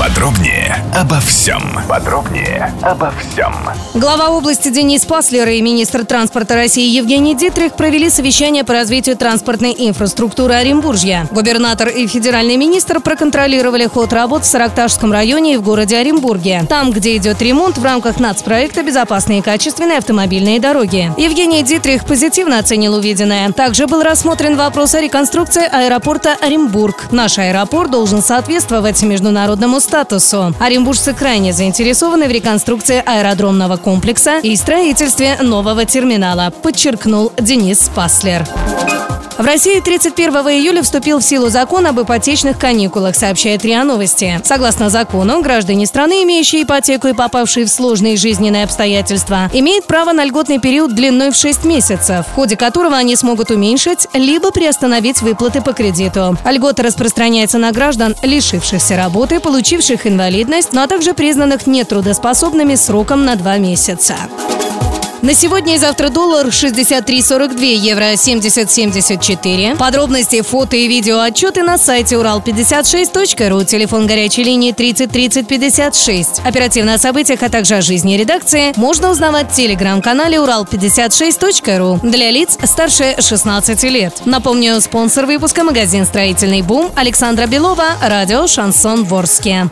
Подробнее обо всем. Подробнее обо всем. Глава области Денис Паслер и министр транспорта России Евгений Дитрих провели совещание по развитию транспортной инфраструктуры Оренбуржья. Губернатор и федеральный министр проконтролировали ход работ в Саракташском районе и в городе Оренбурге. Там, где идет ремонт в рамках нацпроекта «Безопасные и качественные автомобильные дороги». Евгений Дитрих позитивно оценил увиденное. Также был рассмотрен вопрос о реконструкции аэропорта Оренбург. Наш аэропорт должен соответствовать международному статусу. Оренбуржцы крайне заинтересованы в реконструкции аэродромного комплекса и строительстве нового терминала, подчеркнул Денис Паслер. В России 31 июля вступил в силу закон об ипотечных каникулах, сообщает РИА Новости. Согласно закону, граждане страны, имеющие ипотеку и попавшие в сложные жизненные обстоятельства, имеют право на льготный период длиной в 6 месяцев, в ходе которого они смогут уменьшить либо приостановить выплаты по кредиту. Льгота распространяется на граждан, лишившихся работы, получивших инвалидность, но также признанных нетрудоспособными сроком на 2 месяца. На сегодня и завтра доллар 63.42, евро 70.74. Подробности, фото и видео отчеты на сайте урал56.ру, телефон горячей линии 30 30 56. Оперативно о событиях, а также о жизни редакции можно узнавать в телеграм-канале урал56.ру для лиц старше 16 лет. Напомню, спонсор выпуска магазин «Строительный бум» Александра Белова, радио «Шансон Ворске».